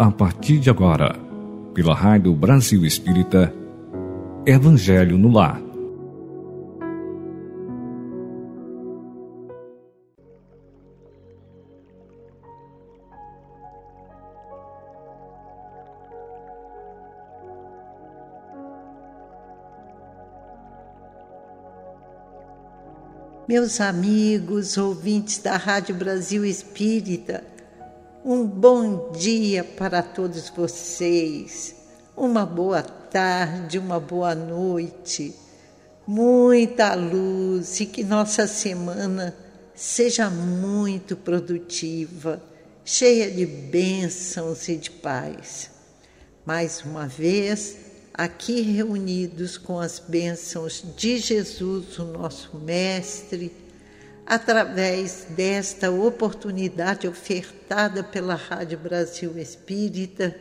A partir de agora, pela Rádio Brasil Espírita, Evangelho no Lar. Meus amigos, ouvintes da Rádio Brasil Espírita, um bom dia para todos vocês, uma boa tarde, uma boa noite, muita luz e que nossa semana seja muito produtiva, cheia de bênçãos e de paz. Mais uma vez, aqui reunidos com as bênçãos de Jesus, o nosso Mestre, através desta oportunidade ofertada pela Rádio Brasil Espírita,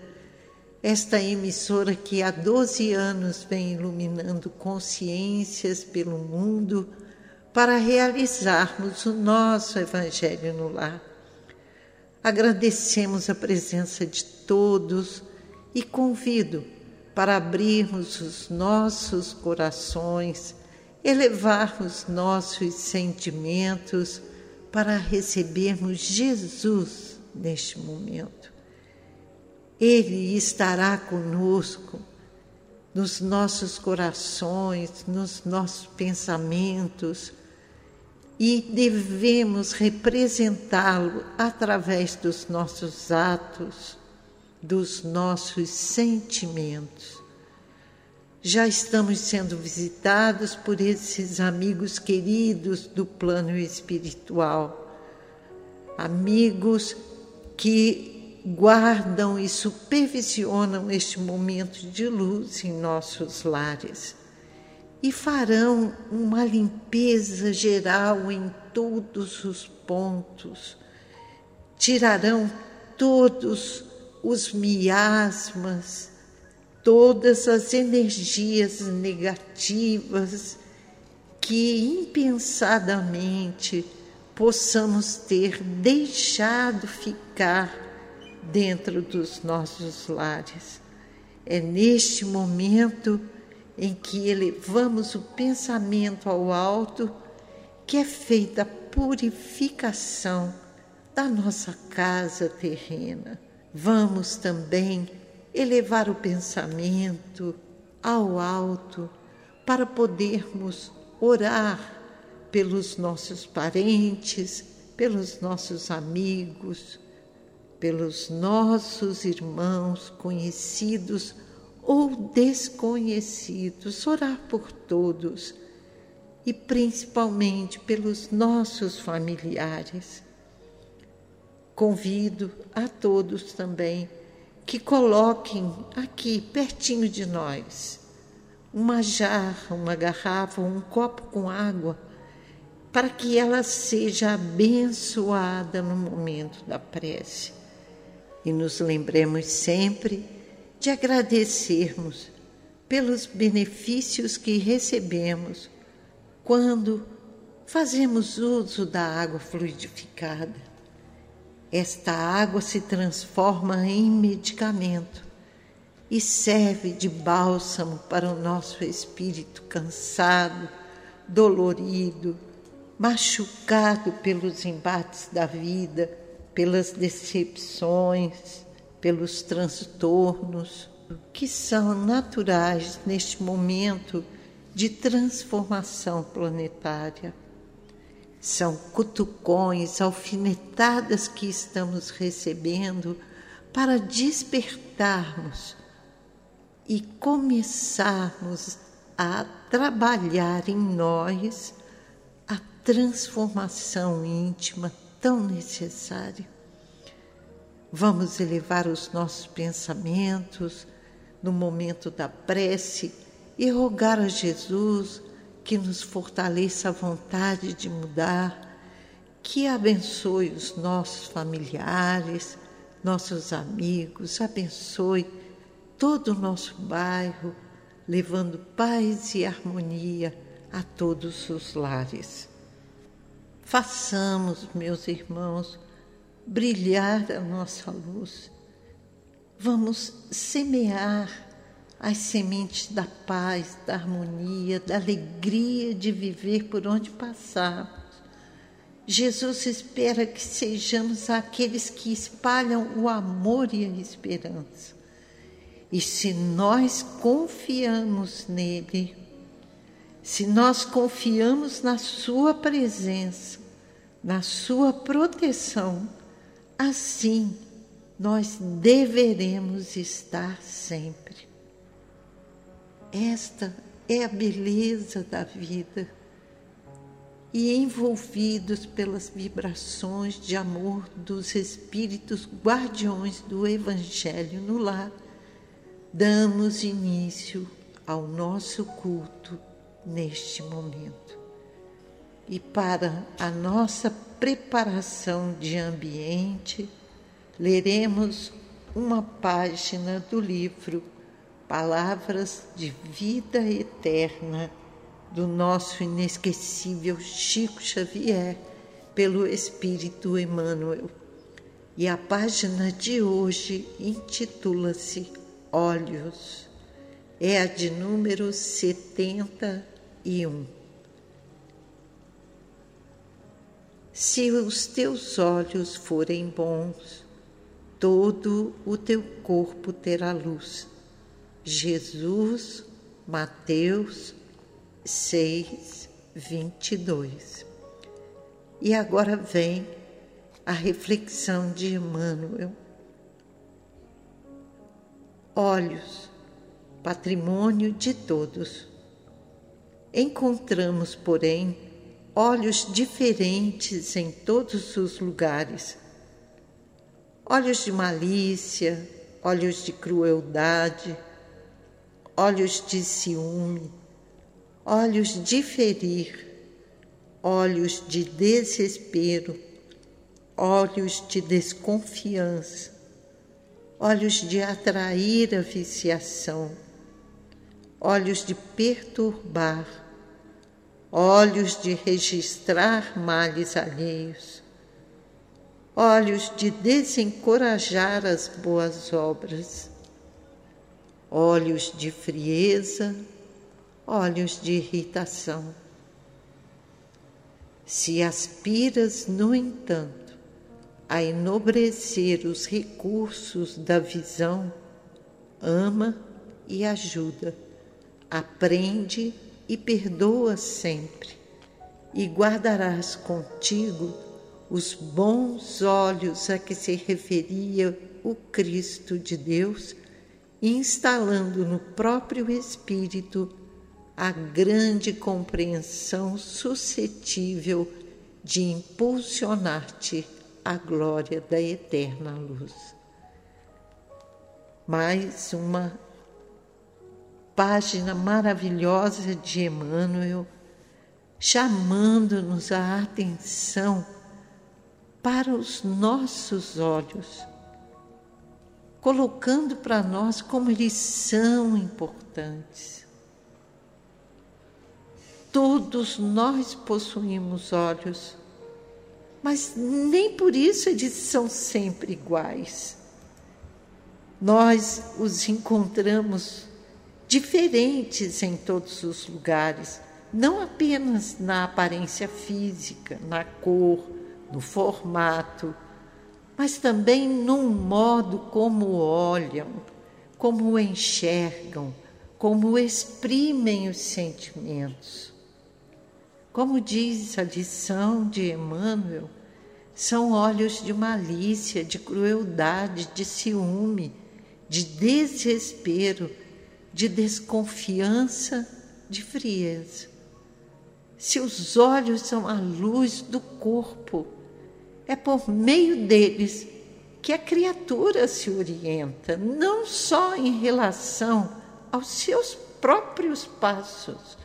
esta emissora que há 12 anos vem iluminando consciências pelo mundo para realizarmos o nosso Evangelho no Lar. Agradecemos a presença de todos e convido para abrirmos os nossos corações, elevarmos nossos sentimentos para recebermos Jesus neste momento. Ele estará conosco nos nossos corações, nos nossos pensamentos e devemos representá-lo através dos nossos atos dos nossos sentimentos. Já estamos sendo visitados por esses amigos queridos do plano espiritual, amigos que guardam e supervisionam este momento de luz em nossos lares e farão uma limpeza geral em todos os pontos, tirarão todos os miasmas, todas as energias negativas que impensadamente possamos ter deixado ficar dentro dos nossos lares. É neste momento em que elevamos o pensamento ao alto que é feita a purificação da nossa casa terrena vamos também elevar o pensamento ao alto para podermos orar pelos nossos parentes, pelos nossos amigos, pelos nossos irmãos conhecidos ou desconhecidos, orar por todos e principalmente pelos nossos familiares. Convido a todos também que coloquem aqui, pertinho de nós, uma jarra, uma garrafa, um copo com água, para que ela seja abençoada no momento da prece. E nos lembremos sempre de agradecermos pelos benefícios que recebemos quando fazemos uso da água fluidificada. Esta água se transforma em medicamento e serve de bálsamo para o nosso espírito cansado, dolorido, machucado pelos embates da vida, pelas decepções, pelos transtornos que são naturais neste momento de transformação planetária. São cutucões, alfinetadas que estamos recebendo para despertarmos e começarmos a trabalhar em nós a transformação íntima tão necessária. Vamos elevar os nossos pensamentos no momento da prece e rogar a Jesus que nos fortaleça a vontade de mudar, que abençoe os nossos familiares, nossos amigos, abençoe todo o nosso bairro, levando paz e harmonia a todos os lares. Façamos, meus irmãos, brilhar a nossa luz, vamos semear as sementes da paz, da harmonia, da alegria de viver por onde passarmos. Jesus espera que sejamos aqueles que espalham o amor e a esperança. E se nós confiamos nele, se nós confiamos na Sua presença, na Sua proteção, assim nós deveremos estar sempre. Esta é a beleza da vida. E envolvidos pelas vibrações de amor dos espíritos guardiões do Evangelho no lar, damos início ao nosso culto neste momento. E para a nossa preparação de ambiente, leremos uma página do livro Palavras de Vida Eterna do nosso inesquecível Chico Xavier pelo Espírito Emmanuel. E a página de hoje intitula-se Olhos. É a de número 71. Se os teus olhos forem bons, todo o teu corpo terá luz Jesus, Mateus 6, 22. E agora vem a reflexão de Emmanuel. Olhos, patrimônio de todos. Encontramos, porém, olhos diferentes em todos os lugares. Olhos de malícia, olhos de crueldade, olhos de ciúme, olhos de ferir, olhos de desespero, olhos de desconfiança, olhos de atrair a viciação, olhos de perturbar, olhos de registrar males alheios, olhos de desencorajar as boas obras olhos de frieza, olhos de irritação. Se aspiras, no entanto, a enobrecer os recursos da visão, ama e ajuda, aprende e perdoa sempre, e guardarás contigo os bons olhos a que se referia o Cristo de Deus instalando no próprio espírito a grande compreensão suscetível de impulsionar-te à glória da eterna luz. Mais uma página maravilhosa de Emmanuel chamando-nos a atenção para os nossos olhos colocando para nós como eles são importantes. Todos nós possuímos olhos, mas nem por isso eles são sempre iguais. Nós os encontramos diferentes em todos os lugares, não apenas na aparência física, na cor, no formato, mas também num modo como olham, como enxergam, como exprimem os sentimentos. Como diz a lição de Emmanuel, são olhos de malícia, de crueldade, de ciúme, de desespero, de desconfiança, de frieza. Se os olhos são a luz do corpo, é por meio deles que a criatura se orienta, não só em relação aos seus próprios passos,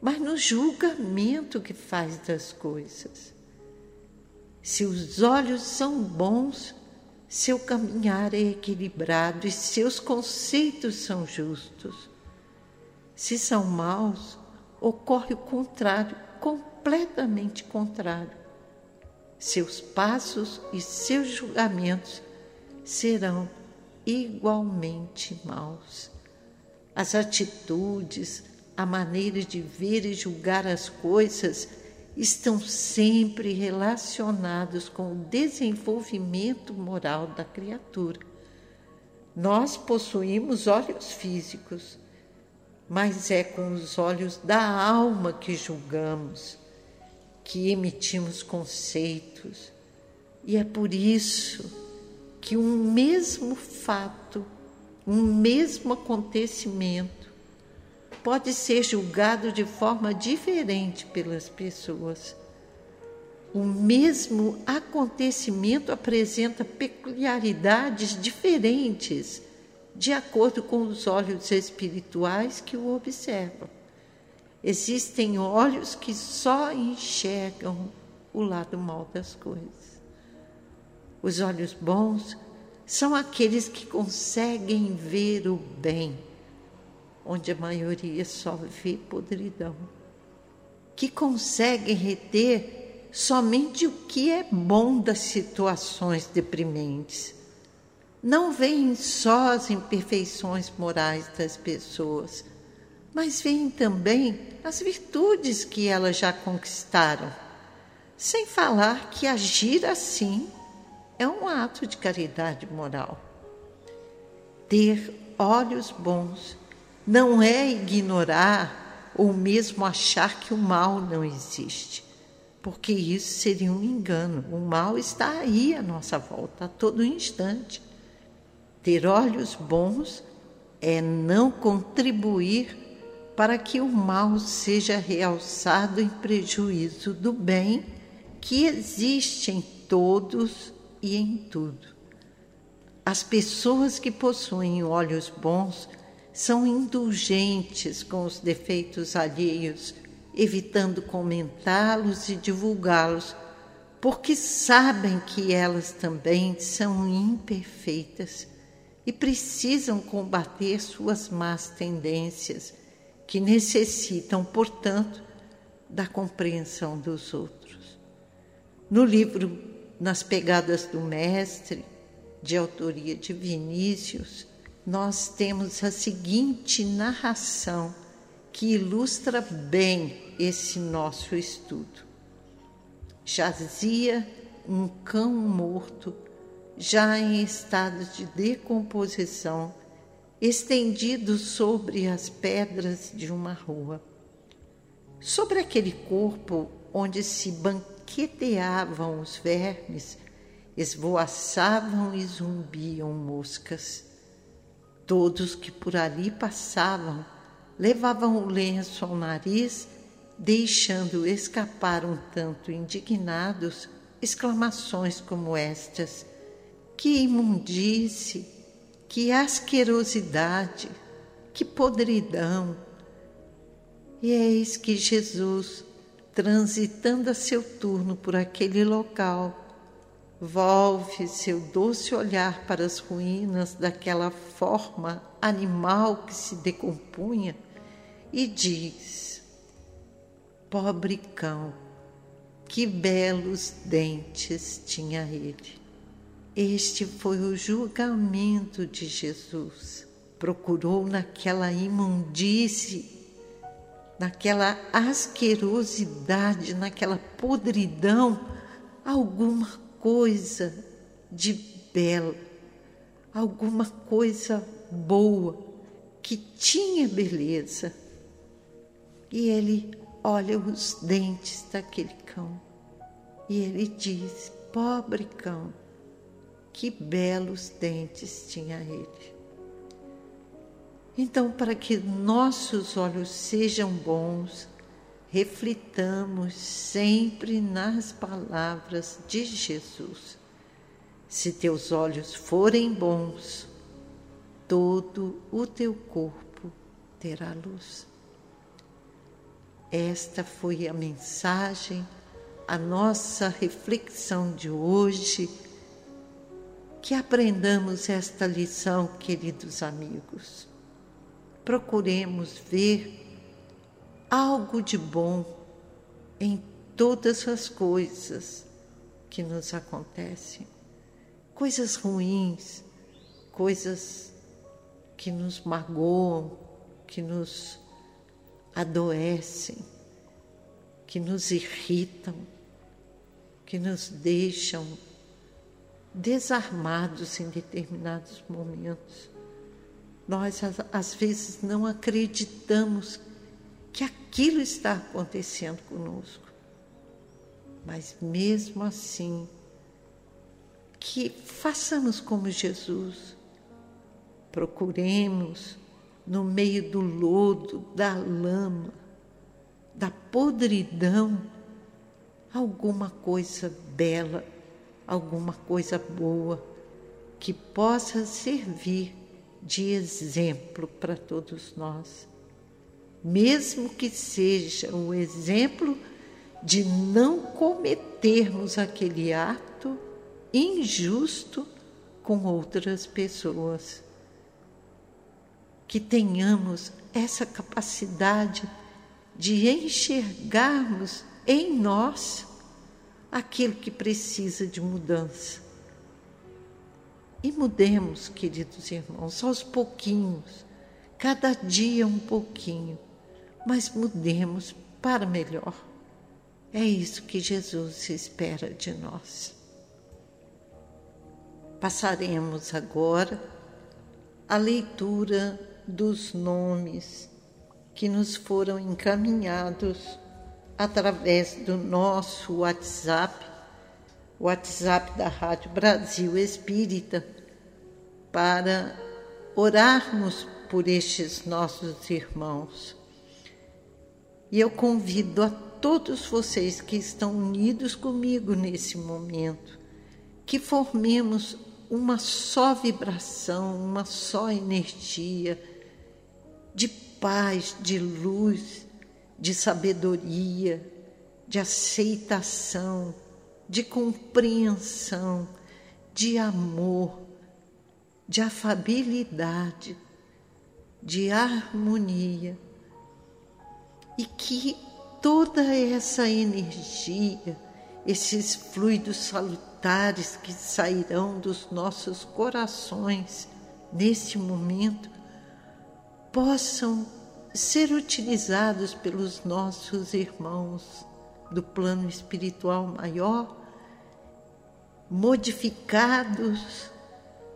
mas no julgamento que faz das coisas. Se os olhos são bons, seu caminhar é equilibrado e seus conceitos são justos. Se são maus, ocorre o contrário, completamente contrário seus passos e seus julgamentos serão igualmente maus. As atitudes, a maneira de ver e julgar as coisas estão sempre relacionados com o desenvolvimento moral da criatura. Nós possuímos olhos físicos, mas é com os olhos da alma que julgamos, que emitimos conceitos. E é por isso que um mesmo fato, um mesmo acontecimento, pode ser julgado de forma diferente pelas pessoas. O mesmo acontecimento apresenta peculiaridades diferentes de acordo com os olhos espirituais que o observam. Existem olhos que só enxergam o lado mal das coisas. Os olhos bons são aqueles que conseguem ver o bem onde a maioria só vê podridão, que conseguem reter somente o que é bom das situações deprimentes. Não veem só as imperfeições morais das pessoas, mas veem também as virtudes que elas já conquistaram. Sem falar que agir assim é um ato de caridade moral. Ter olhos bons não é ignorar ou mesmo achar que o mal não existe, porque isso seria um engano. O mal está aí à nossa volta, a todo instante. Ter olhos bons é não contribuir para que o mal seja realçado em prejuízo do bem que existe em todos e em tudo. As pessoas que possuem olhos bons são indulgentes com os defeitos alheios, evitando comentá-los e divulgá-los, porque sabem que elas também são imperfeitas e precisam combater suas más tendências, que necessitam, portanto, da compreensão dos outros. No livro Nas Pegadas do Mestre, de autoria de Vinícius, nós temos a seguinte narração que ilustra bem esse nosso estudo. Jazia um cão morto, já em estado de decomposição, estendido sobre as pedras de uma rua. Sobre aquele corpo onde se banqueteavam os vermes, esvoaçavam e zumbiam moscas. Todos que por ali passavam levavam o lenço ao nariz, deixando escapar um tanto indignados exclamações como estas: Que imundície, que asquerosidade, que podridão! E eis que Jesus, transitando a seu turno por aquele local, volve seu doce olhar para as ruínas daquela forma animal que se decompunha e diz: Pobre cão, que belos dentes tinha ele. Este foi o julgamento de Jesus. Procurou naquela imundície, naquela asquerosidade, naquela podridão, alguma coisa de belo, alguma coisa boa que tinha beleza. E ele olha os dentes daquele cão e ele diz: Pobre cão, que belos dentes tinha ele. Então, para que nossos olhos sejam bons, reflitamos sempre nas palavras de Jesus. Se teus olhos forem bons, todo o teu corpo terá luz. Esta foi a mensagem, a nossa reflexão de hoje. Que aprendamos esta lição, queridos amigos. Procuremos ver algo de bom em todas as coisas que nos acontecem. Coisas ruins coisas que nos magoam, que nos adoecem, que nos irritam, que nos deixam desarmados em determinados momentos. Nós, às vezes, não acreditamos que aquilo está acontecendo conosco. Mas mesmo assim, que façamos como Jesus, procuremos no meio do lodo, da lama, da podridão, alguma coisa bela, alguma coisa boa que possa servir de exemplo para todos nós. Mesmo que seja o exemplo de não cometermos aquele ato injusto com outras pessoas. Que tenhamos essa capacidade de enxergarmos em nós aquilo que precisa de mudança. E mudemos, queridos irmãos, aos pouquinhos, cada dia um pouquinho, mas mudemos para melhor. É isso que Jesus espera de nós. Passaremos agora a leitura dos nomes que nos foram encaminhados através do nosso WhatsApp, WhatsApp da Rádio Brasil Espírita, para orarmos por estes nossos irmãos. E eu convido a todos vocês que estão unidos comigo nesse momento, que formemos uma só vibração, uma só energia de paz, de luz, de sabedoria, de aceitação, de compreensão, de amor, de afabilidade, de harmonia. E que toda essa energia, esses fluidos salutares que sairão dos nossos corações nesse momento, possam ser utilizados pelos nossos irmãos do plano espiritual maior, modificados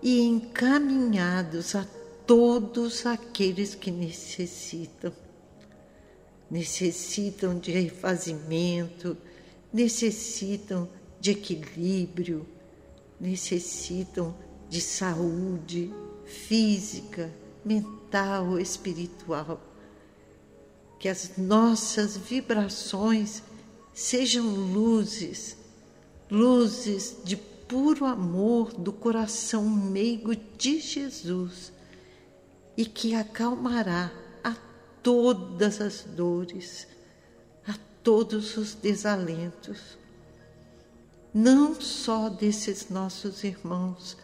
e encaminhados a todos aqueles que necessitam. Necessitam de refazimento, necessitam de equilíbrio, necessitam de saúde física, mental, espiritual. Que as nossas vibrações sejam luzes, luzes de puro amor do coração meigo de Jesus e que acalmará a todas as dores, a todos os desalentos, não só desses nossos irmãos,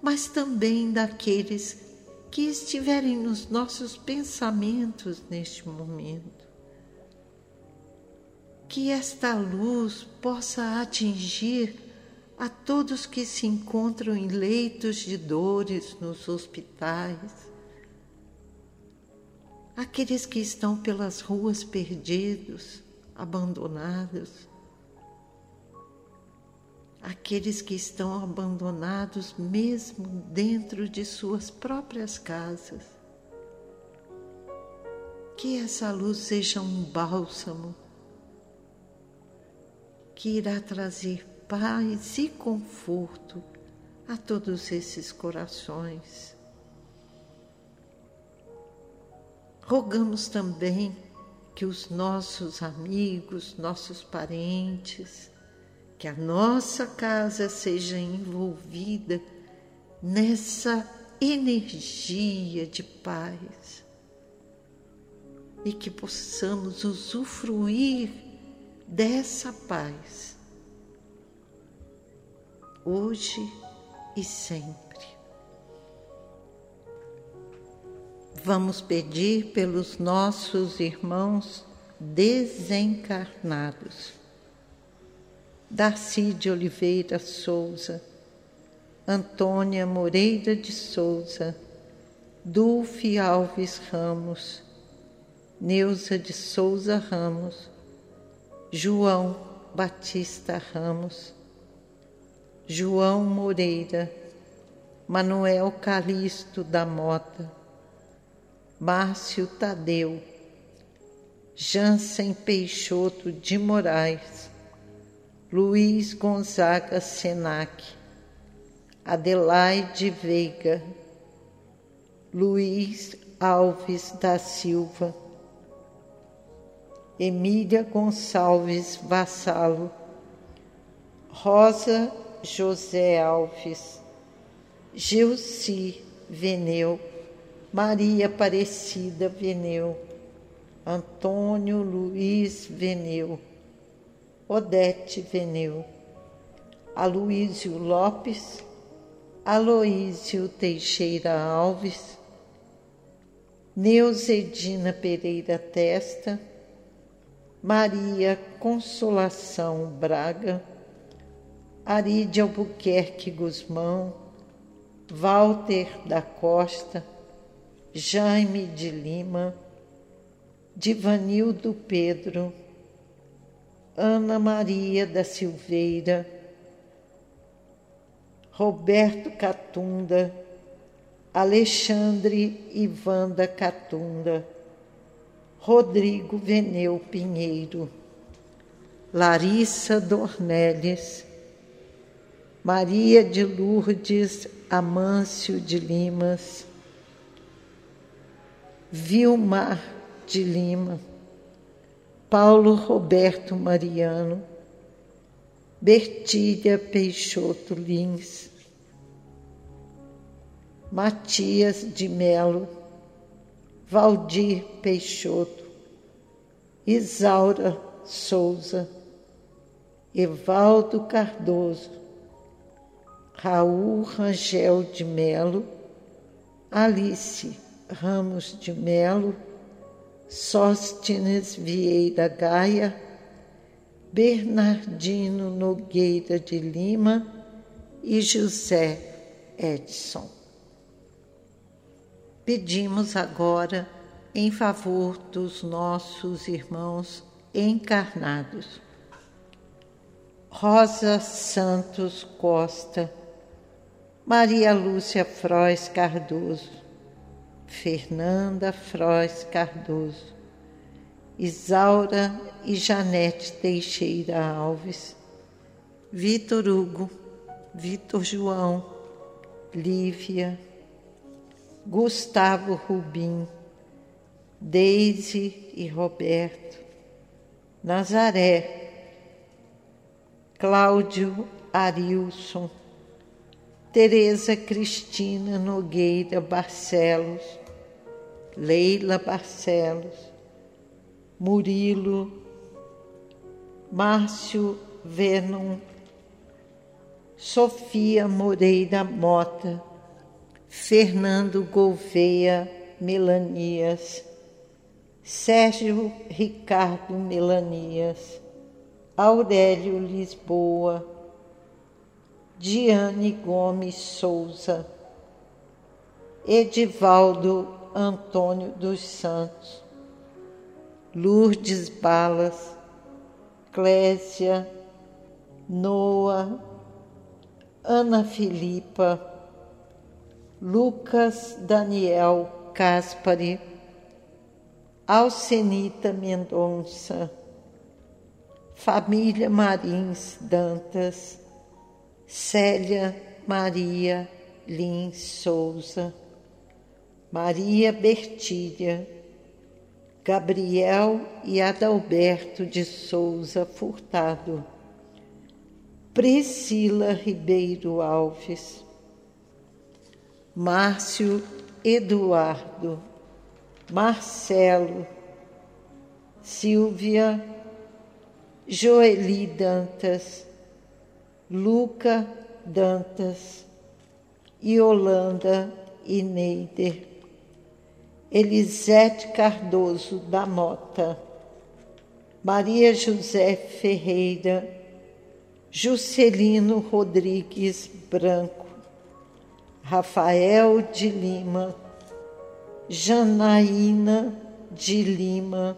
mas também daqueles que estiverem nos nossos pensamentos neste momento. Que esta luz possa atingir a todos que se encontram em leitos de dores nos hospitais, aqueles que estão pelas ruas perdidos, abandonados, aqueles que estão abandonados mesmo dentro de suas próprias casas. Que essa luz seja um bálsamo que irá trazer paz e conforto a todos esses corações. Rogamos também que os nossos amigos, nossos parentes, que a nossa casa seja envolvida nessa energia de paz. E que possamos usufruir dessa paz. Hoje e sempre. Vamos pedir pelos nossos irmãos desencarnados Darcy de Oliveira Souza, Antônia Moreira de Souza, Dulce Alves Ramos, Neuza de Souza Ramos, João Batista Ramos, João Moreira, Manuel Calixto da Mota, Márcio Tadeu, Jansen Peixoto de Moraes, Luiz Gonzaga Senac, Adelaide Veiga, Luiz Alves da Silva, Emília Gonçalves Vassalo, Rosa José Alves, Gilci Veneu, Maria Aparecida Veneu, Antônio Luiz Veneu, Odete Veneu, Aloísio Lopes, Aloísio Teixeira Alves, Neuzedina Pereira Testa, Maria Consolação Braga, Aride Albuquerque Guzmão, Walter da Costa, Jaime de Lima, Divanildo Pedro, Ana Maria da Silveira, Roberto Catunda, Alexandre Ivanda Catunda, Rodrigo Veneu Pinheiro, Larissa Dornelles, Maria de Lourdes Amâncio de Limas, Vilmar de Lima, Paulo Roberto Mariano, Bertília Peixoto Lins, Matias de Melo, Valdir Peixoto, Isaura Souza, Evaldo Cardoso, Raul Rangel de Melo, Alice Ramos de Melo, Sóstenes Vieira Gaia, Bernardino Nogueira de Lima e José Edson. Pedimos agora em favor dos nossos irmãos encarnados. Rosa Santos Costa, Maria Lúcia Frois Cardoso, Fernanda Frois Cardoso, Isaura e Janete Teixeira Alves, Vitor Hugo, Vitor João, Lívia, Gustavo Rubim, Deise e Roberto, Nazaré, Cláudio Arilson, Tereza Cristina Nogueira Barcelos, Leila Barcelos, Murilo, Márcio Venon, Sofia Moreira Mota, Fernando Gouveia Melanias, Sérgio Ricardo Melanias, Aurélio Lisboa, Diane Gomes Souza, Edivaldo Antônio dos Santos, Lourdes Balas, Clésia, Noa, Ana Filipa, Lucas Daniel Caspari, Alcenita Mendonça, Família Marins Dantas, Célia Maria Lins Souza, Maria Bertilha, Gabriel e Adalberto de Souza Furtado, Priscila Ribeiro Alves, Márcio Eduardo, Marcelo, Silvia, Joeli Dantas, Luca Dantas, Yolanda e Neider. Elisete Cardoso da Mota, Maria José Ferreira, Juscelino Rodrigues Branco, Rafael de Lima, Janaína de Lima,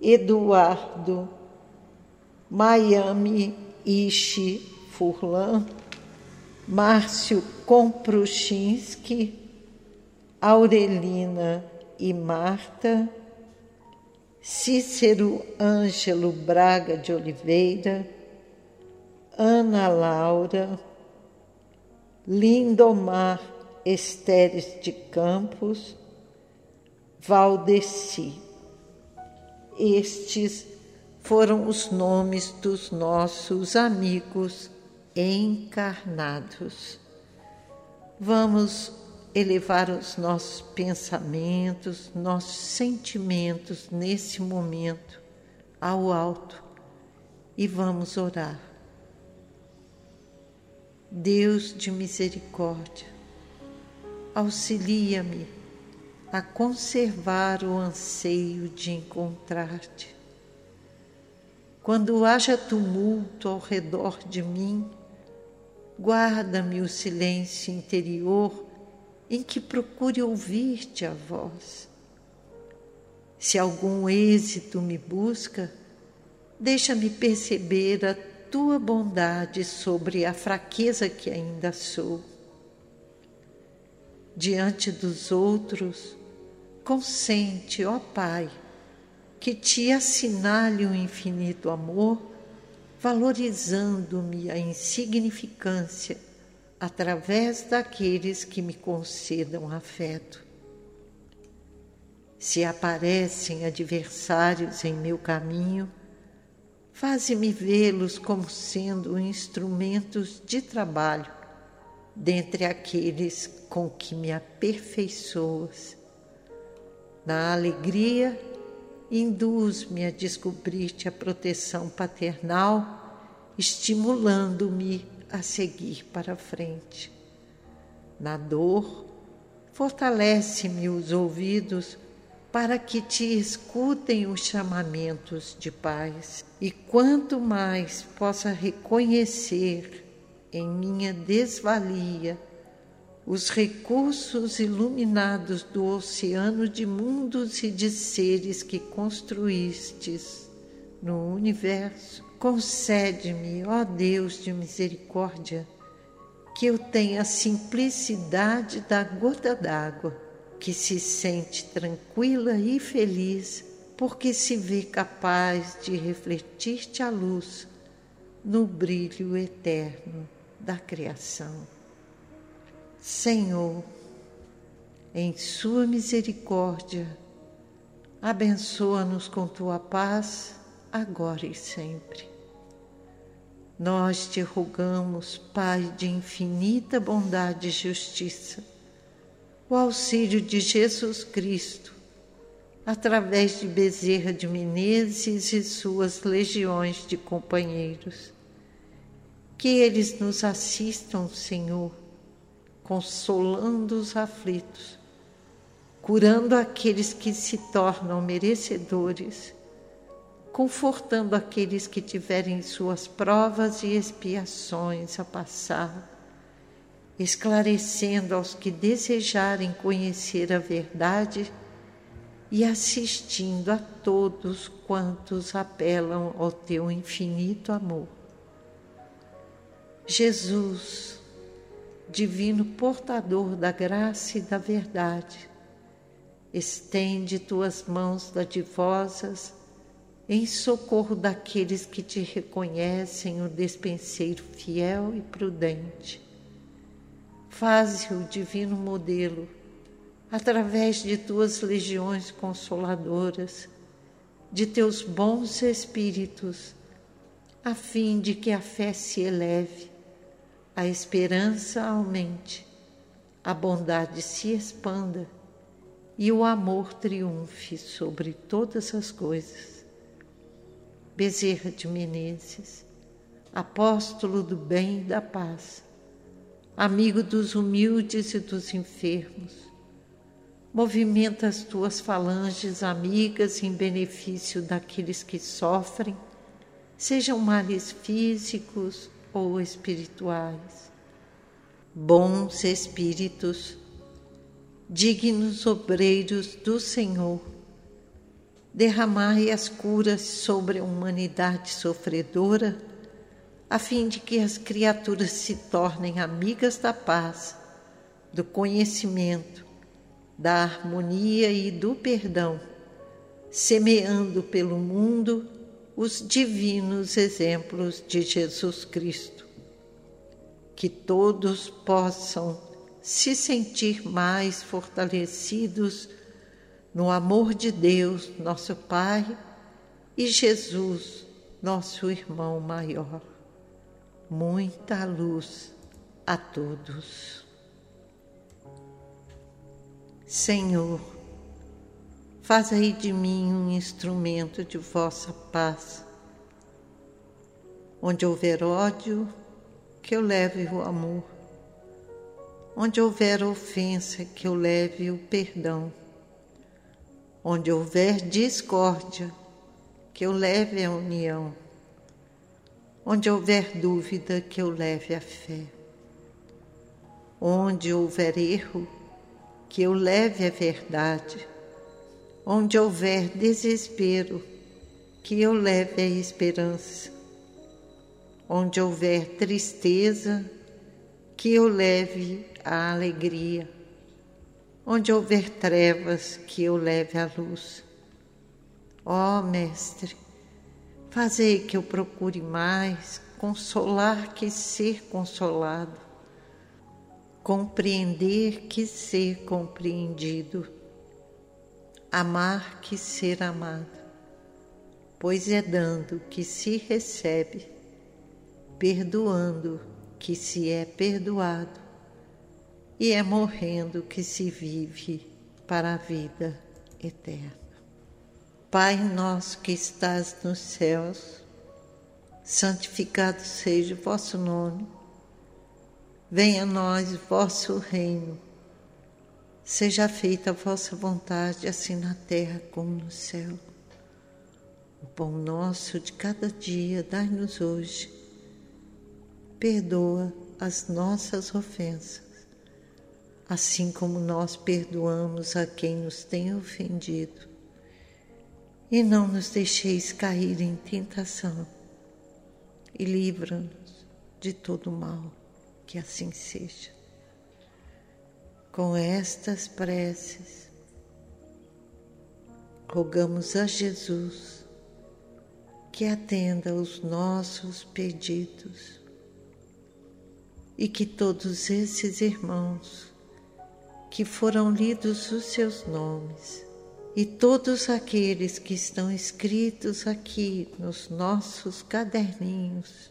Eduardo, Miami Ishi Furlan, Márcio Kompruchinski, Aurelina e Marta, Cícero Ângelo Braga de Oliveira, Ana Laura, Lindomar Esteres de Campos, Valdeci. Estes foram os nomes dos nossos amigos encarnados. Vamos elevar os nossos pensamentos, nossos sentimentos nesse momento ao alto e vamos orar. Deus de misericórdia, auxilia-me a conservar o anseio de encontrar-te. Quando haja tumulto ao redor de mim, guarda-me o silêncio interior em que procure ouvir-te a voz. Se algum êxito me busca, deixa-me perceber a tua bondade sobre a fraqueza que ainda sou. Diante dos outros, consente, ó Pai, que te assinale o infinito amor, valorizando-me a insignificância através daqueles que me concedam afeto. Se aparecem adversários em meu caminho, Faze-me vê-los como sendo instrumentos de trabalho dentre aqueles com que me aperfeiçoas. Na alegria, induz-me a descobrir-te a proteção paternal, estimulando-me a seguir para frente. Na dor, fortalece-me os ouvidos para que te escutem os chamamentos de paz. E quanto mais possa reconhecer em minha desvalia os recursos iluminados do oceano de mundos e de seres que construístes no universo, concede-me, ó Deus de misericórdia, que eu tenha a simplicidade da gota d'água que se sente tranquila e feliz porque se vê capaz de refletir-te a luz no brilho eterno da criação. Senhor, em Sua misericórdia, abençoa-nos com Tua paz, agora e sempre. Nós te rogamos, Pai de infinita bondade e justiça, o auxílio de Jesus Cristo, através de Bezerra de Menezes e suas legiões de companheiros. Que eles nos assistam, Senhor, consolando os aflitos, curando aqueles que se tornam merecedores, confortando aqueles que tiverem suas provas e expiações a passar esclarecendo aos que desejarem conhecer a verdade e assistindo a todos quantos apelam ao teu infinito amor. Jesus, divino portador da graça e da verdade, estende tuas mãos dadivosas em socorro daqueles que te reconhecem o despenseiro fiel e prudente Faze o divino modelo através de tuas legiões consoladoras, de teus bons espíritos, a fim de que a fé se eleve, a esperança aumente, a bondade se expanda e o amor triunfe sobre todas as coisas. Bezerra de Menezes, apóstolo do bem e da paz amigo dos humildes e dos enfermos. Movimenta as tuas falanges amigas em benefício daqueles que sofrem, sejam males físicos ou espirituais. bons espíritos, dignos obreiros do Senhor, derramai as curas sobre a humanidade sofredora, a fim de que as criaturas se tornem amigas da paz, do conhecimento, da harmonia e do perdão, semeando pelo mundo os divinos exemplos de Jesus Cristo. Que todos possam se sentir mais fortalecidos no amor de Deus, nosso Pai, e Jesus, nosso irmão maior. Muita luz a todos. Senhor, fazei de mim um instrumento de vossa paz. Onde houver ódio, que eu leve o amor. Onde houver ofensa, que eu leve o perdão. Onde houver discórdia, que eu leve a união. Onde houver dúvida, que eu leve a fé. Onde houver erro, que eu leve a verdade. Onde houver desespero, que eu leve a esperança. Onde houver tristeza, que eu leve a alegria. Onde houver trevas, que eu leve a luz. Ó oh, Mestre, fazei que eu procure mais consolar que ser consolado, compreender que ser compreendido, amar que ser amado, pois é dando que se recebe, perdoando que se é perdoado e é morrendo que se vive para a vida eterna. Pai nosso que estás nos céus, santificado seja o vosso nome. Venha a nós vosso reino. Seja feita a vossa vontade, assim na terra como no céu. O pão nosso de cada dia dai-nos hoje. Perdoa as nossas ofensas assim como nós perdoamos a quem nos tem ofendido. E não nos deixeis cair em tentação, e livra-nos de todo mal, que assim seja. Com estas preces, rogamos a Jesus que atenda aos nossos pedidos e que todos esses irmãos que foram lidos os seus nomes e todos aqueles que estão escritos aqui nos nossos caderninhos,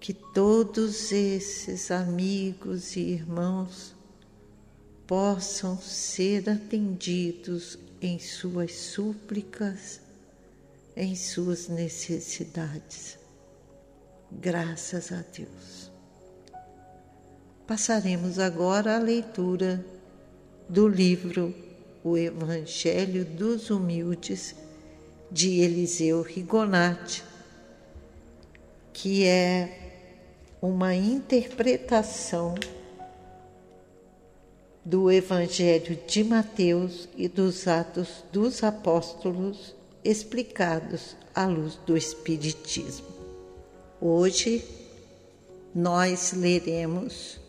que todos esses amigos e irmãos possam ser atendidos em suas súplicas, em suas necessidades. Graças a Deus. Passaremos agora à leitura do livro O Evangelho dos Humildes, de Eliseu Rigonati, que é uma interpretação do Evangelho de Mateus e dos Atos dos Apóstolos explicados à luz do Espiritismo. Hoje nós leremos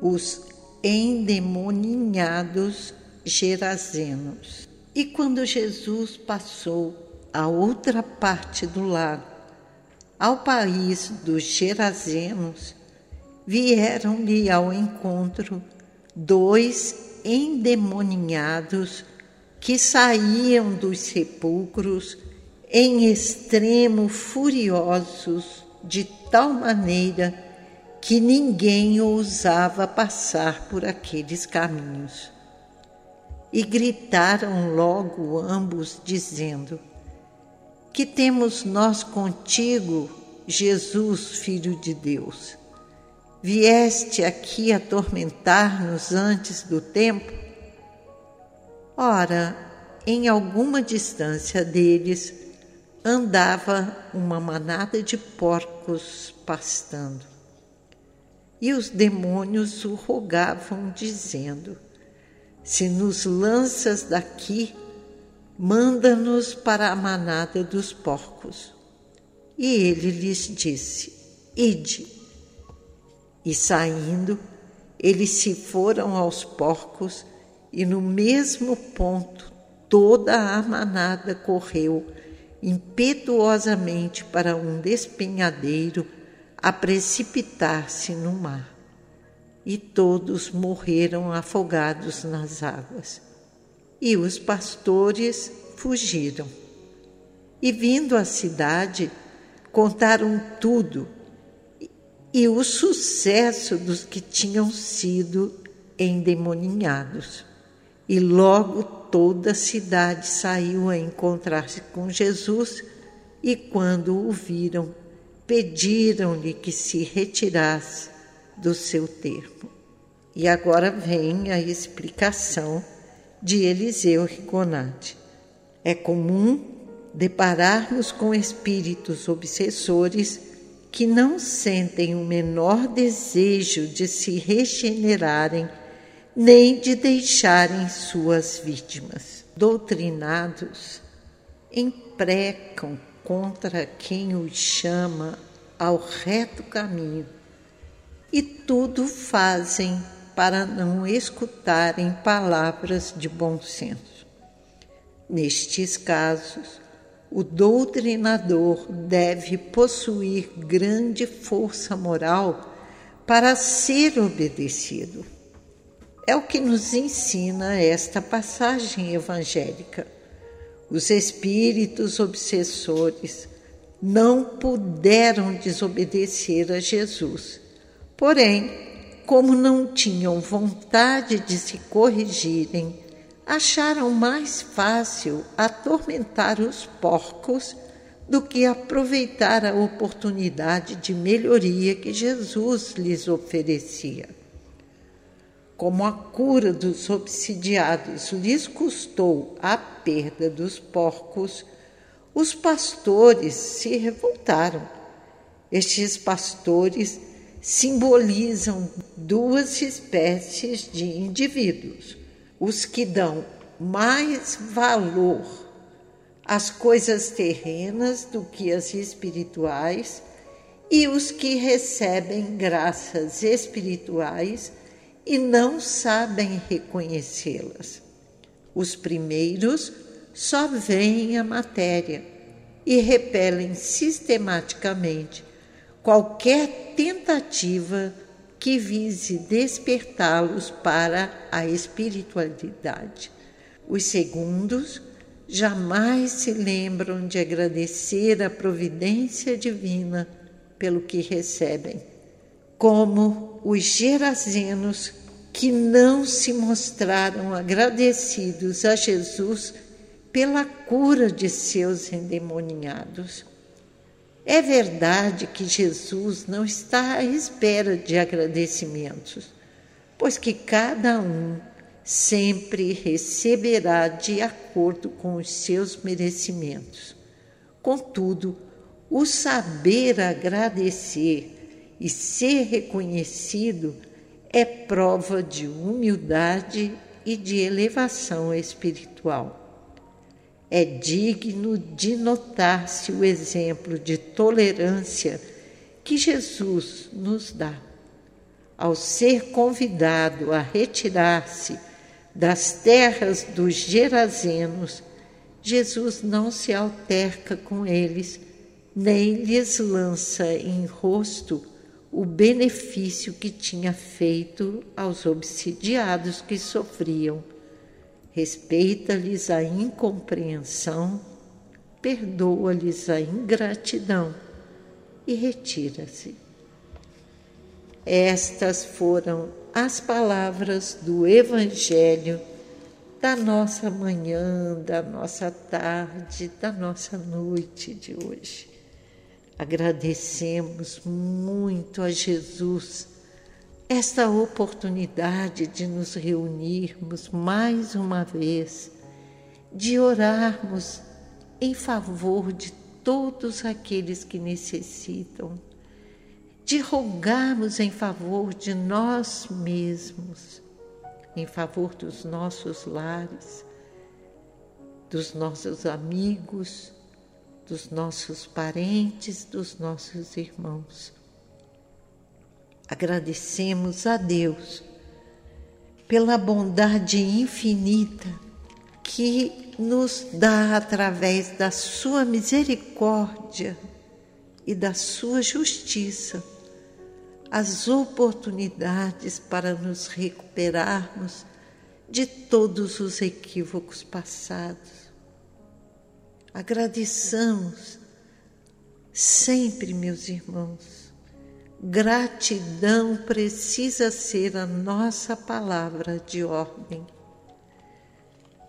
os endemoninhados gerazenos. E quando Jesus passou a outra parte do lago, ao país dos gerazenos, vieram-lhe ao encontro dois endemoninhados que saíam dos sepulcros em extremo furiosos, de tal maneira que ninguém ousava passar por aqueles caminhos. E gritaram logo ambos, dizendo: Que temos nós contigo, Jesus, Filho de Deus? Vieste aqui atormentar-nos antes do tempo? Ora, em alguma distância deles andava uma manada de porcos pastando E os demônios o rogavam, dizendo: Se nos lanças daqui, manda-nos para a manada dos porcos. E ele lhes disse: Ide. E saindo, eles se foram aos porcos, e no mesmo ponto toda a manada correu impetuosamente para um despenhadeiro a precipitar-se no mar. E todos morreram afogados nas águas. E os pastores fugiram. E vindo à cidade, contaram tudo e o sucesso dos que tinham sido endemoninhados. E logo toda a cidade saiu a encontrar-se com Jesus, e quando o viram, pediram-lhe que se retirasse do seu termo. E agora vem a explicação de Eliseu Rigonati. É comum depararmos com espíritos obsessores que não sentem o menor desejo de se regenerarem nem de deixarem suas vítimas. Doutrinados, emprecam contra quem os chama ao reto caminho e tudo fazem para não escutarem palavras de bom senso. Nestes casos, o doutrinador deve possuir grande força moral para ser obedecido. É o que nos ensina esta passagem evangélica. Os espíritos obsessores não puderam desobedecer a Jesus. Porém, como não tinham vontade de se corrigirem, acharam mais fácil atormentar os porcos do que aproveitar a oportunidade de melhoria que Jesus lhes oferecia. Como a cura dos obsidiados lhes custou a perda dos porcos, os pastores se revoltaram. Estes pastores simbolizam duas espécies de indivíduos os que dão mais valor às coisas terrenas do que às espirituais e os que recebem graças espirituais e não sabem reconhecê-las. Os primeiros só veem a matéria e repelem sistematicamente qualquer tentativa que vise despertá-los para a espiritualidade. Os segundos jamais se lembram de agradecer a providência divina pelo que recebem, como os gerazenos que não se mostraram agradecidos a Jesus pela cura de seus endemoniados. É verdade que Jesus não está à espera de agradecimentos, pois que cada um sempre receberá de acordo com os seus merecimentos. Contudo, o saber agradecer e ser reconhecido é prova de humildade e de elevação espiritual. É digno de notar-se o exemplo de tolerância que Jesus nos dá. Ao ser convidado a retirar-se das terras dos Gerazenos, Jesus não se alterca com eles, nem lhes lança em rosto o benefício que tinha feito aos obsidiados que sofriam respeita-lhes a incompreensão, perdoa-lhes a ingratidão e retira-se. Estas foram as palavras do Evangelho da nossa manhã, da nossa tarde, da nossa noite de hoje. Agradecemos muito a Jesus esta oportunidade de nos reunirmos mais uma vez, de orarmos em favor de todos aqueles que necessitam, de rogarmos em favor de nós mesmos, em favor dos nossos lares, dos nossos amigos, dos nossos parentes, dos nossos irmãos. Agradecemos a Deus pela bondade infinita que nos dá através da sua misericórdia e da sua justiça as oportunidades para nos recuperarmos de todos os equívocos passados. Agradeçamos sempre, meus irmãos. Gratidão precisa ser a nossa palavra de ordem.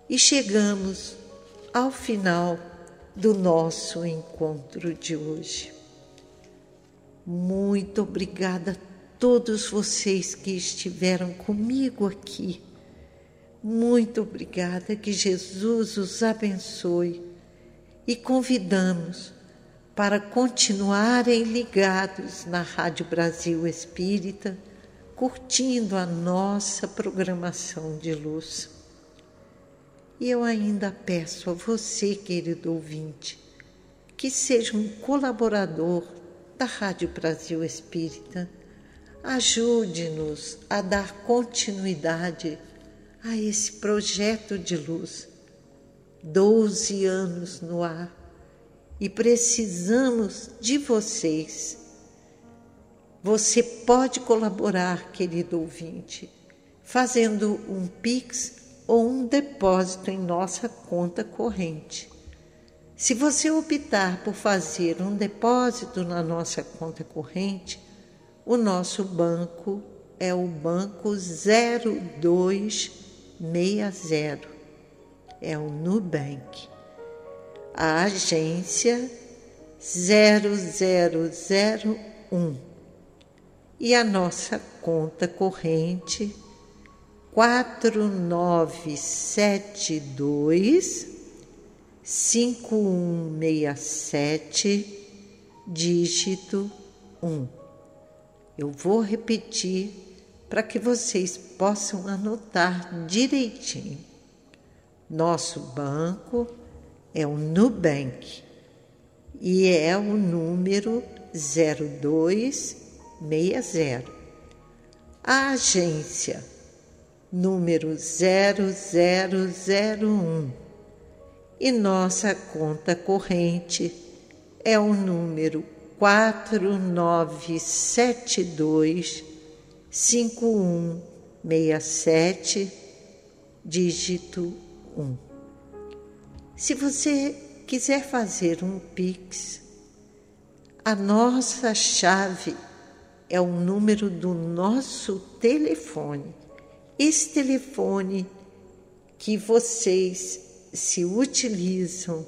E chegamos ao final do nosso encontro de hoje. Muito obrigada a todos vocês que estiveram comigo aqui. Muito obrigada, que Jesus os abençoe e convidamos para continuarem ligados na Rádio Brasil Espírita, curtindo a nossa programação de luz. E eu ainda peço a você, querido ouvinte, que seja um colaborador da Rádio Brasil Espírita. Ajude-nos a dar continuidade a esse projeto de luz. Doze anos no ar e precisamos de vocês. Você pode colaborar, querido ouvinte, fazendo um Pix ou um depósito em nossa conta corrente. Se você optar por fazer um depósito na nossa conta corrente, o nosso banco é o banco 0260, é o Nubank. A agência 0001 e a nossa conta corrente 4972 5167, dígito 1. Eu vou repetir para que vocês possam anotar direitinho. Nosso banco é o Nubank e é o número 0260. A agência número 0001 e nossa conta corrente é o número 4972 5167, dígito 1. Se você quiser fazer um Pix, a nossa chave é o número do nosso telefone. Esse telefone que vocês se utilizam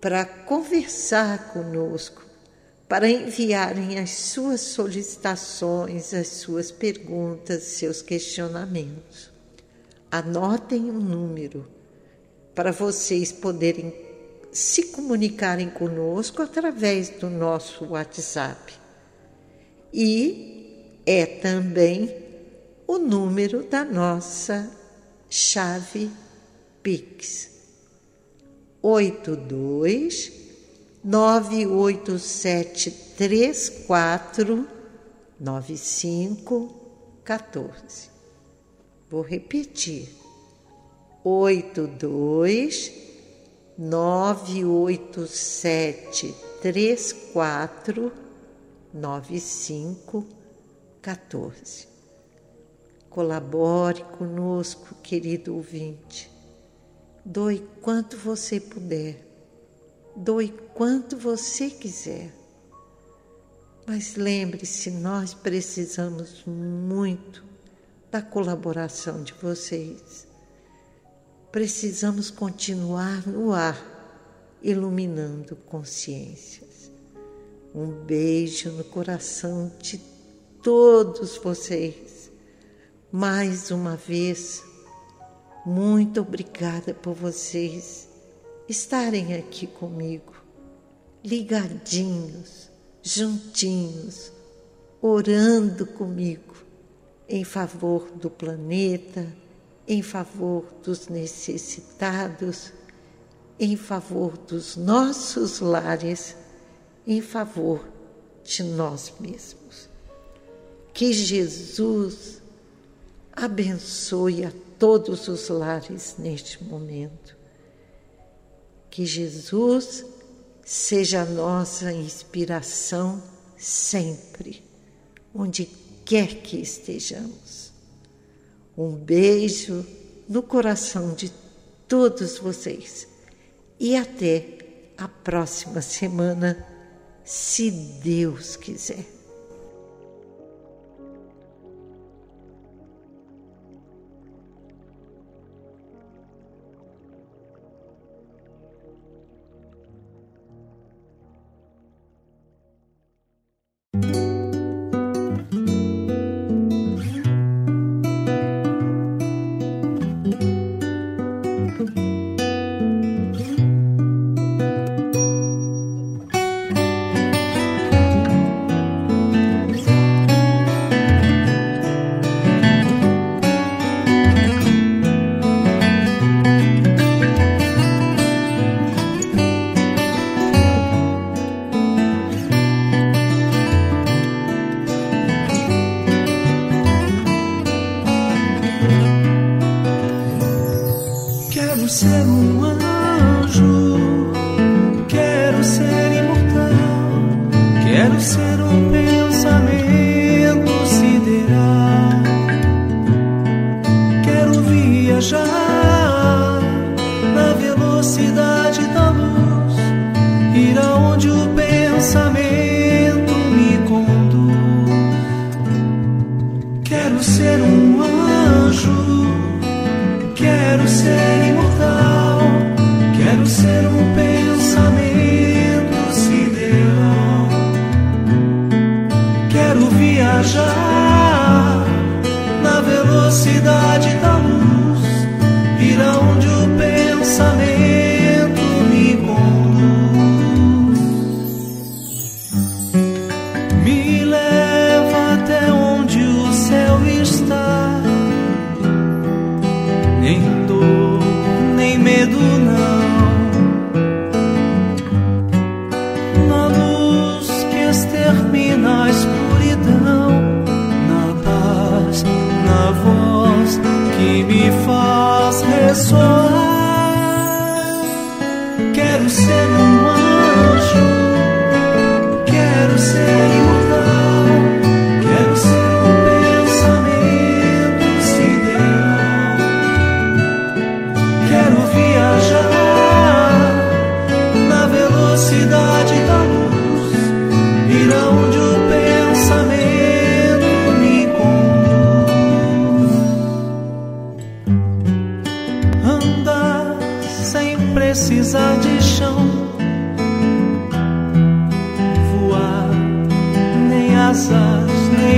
para conversar conosco, para enviarem as suas solicitações, as suas perguntas, seus questionamentos. Anotem um número para vocês poderem se comunicarem conosco através do nosso WhatsApp. E é também o número da nossa chave Pix 82 98734 9514. Vou repetir. 82 98734 9514. Colabore conosco, querido ouvinte Doe quanto você puder, doe quanto você quiser. Mas lembre-se, nós precisamos muito da colaboração de vocês. Precisamos continuar no ar, iluminando consciências. Um beijo no coração de todos vocês. Mais uma vez, muito obrigada por vocês estarem aqui comigo, ligadinhos, juntinhos, orando comigo em favor do planeta, em favor dos necessitados, em favor dos nossos lares, em favor de nós mesmos. Que Jesus abençoe a todos os lares neste momento. Que Jesus seja a nossa inspiração sempre, onde quer que estejamos. Um beijo no coração de todos vocês e até a próxima semana, se Deus quiser. cidade.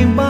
came.